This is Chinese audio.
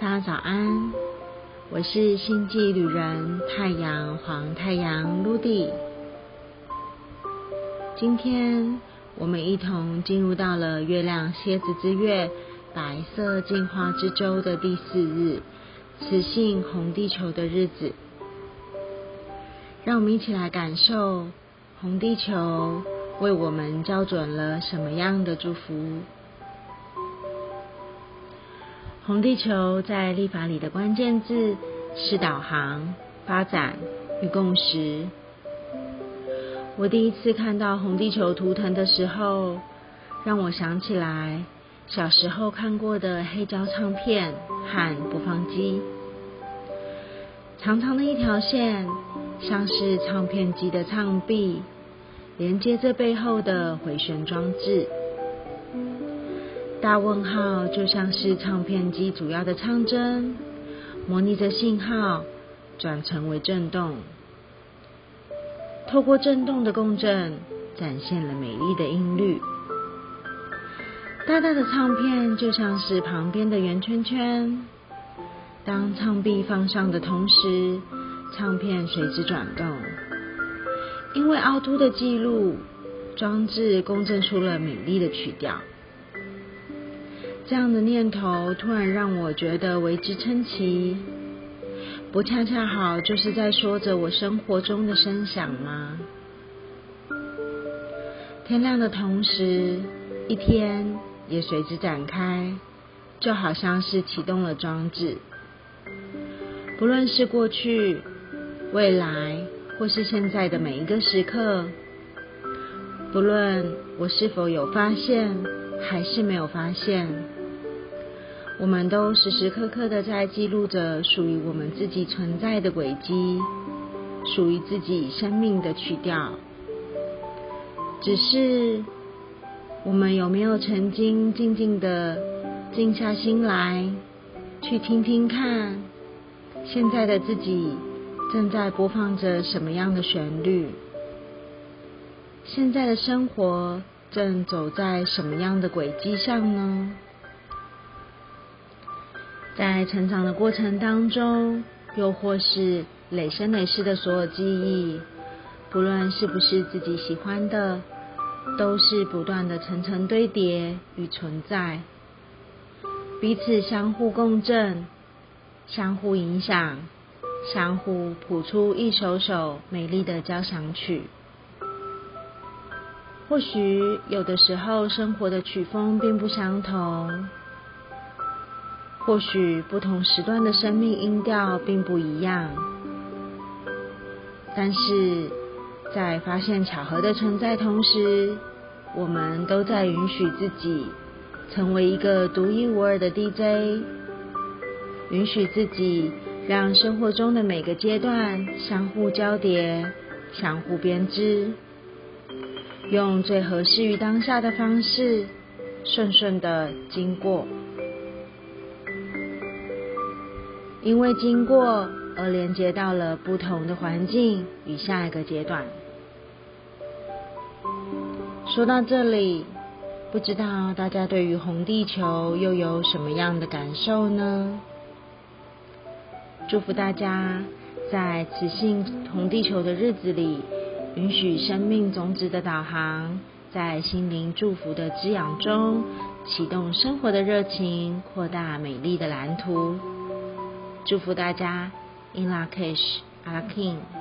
大家早安，我是星际旅人太阳黄太阳露蒂。今天我们一同进入到了月亮蝎子之月白色进化之周的第四日，雌性红地球的日子。让我们一起来感受红地球为我们校准了什么样的祝福。红地球在历法里的关键字是导航、发展与共识。我第一次看到红地球图腾的时候，让我想起来小时候看过的黑胶唱片和播放机。长长的一条线，像是唱片机的唱臂，连接着背后的回旋装置。大问号就像是唱片机主要的唱针，模拟着信号转成为震动。透过震动的共振，展现了美丽的音律。大大的唱片就像是旁边的圆圈圈，当唱臂放上的同时，唱片随之转动。因为凹凸的记录，装置共振出了美丽的曲调。这样的念头突然让我觉得为之称奇，不恰恰好就是在说着我生活中的声响吗？天亮的同时，一天也随之展开，就好像是启动了装置。不论是过去、未来，或是现在的每一个时刻，不论我是否有发现，还是没有发现。我们都时时刻刻的在记录着属于我们自己存在的轨迹，属于自己生命的曲调。只是我们有没有曾经静静的静下心来，去听听看，现在的自己正在播放着什么样的旋律？现在的生活正走在什么样的轨迹上呢？在成长的过程当中，又或是累生累世的所有记忆，不论是不是自己喜欢的，都是不断的层层堆叠与存在，彼此相互共振、相互影响、相互谱出一首首美丽的交响曲。或许有的时候，生活的曲风并不相同。或许不同时段的生命音调并不一样，但是在发现巧合的存在同时，我们都在允许自己成为一个独一无二的 DJ，允许自己让生活中的每个阶段相互交叠、相互编织，用最合适于当下的方式，顺顺的经过。因为经过而连接到了不同的环境与下一个阶段。说到这里，不知道大家对于红地球又有什么样的感受呢？祝福大家在雌性红地球的日子里，允许生命种子的导航，在心灵祝福的滋养中，启动生活的热情，扩大美丽的蓝图。祝福大家，In La Kish, a l a King。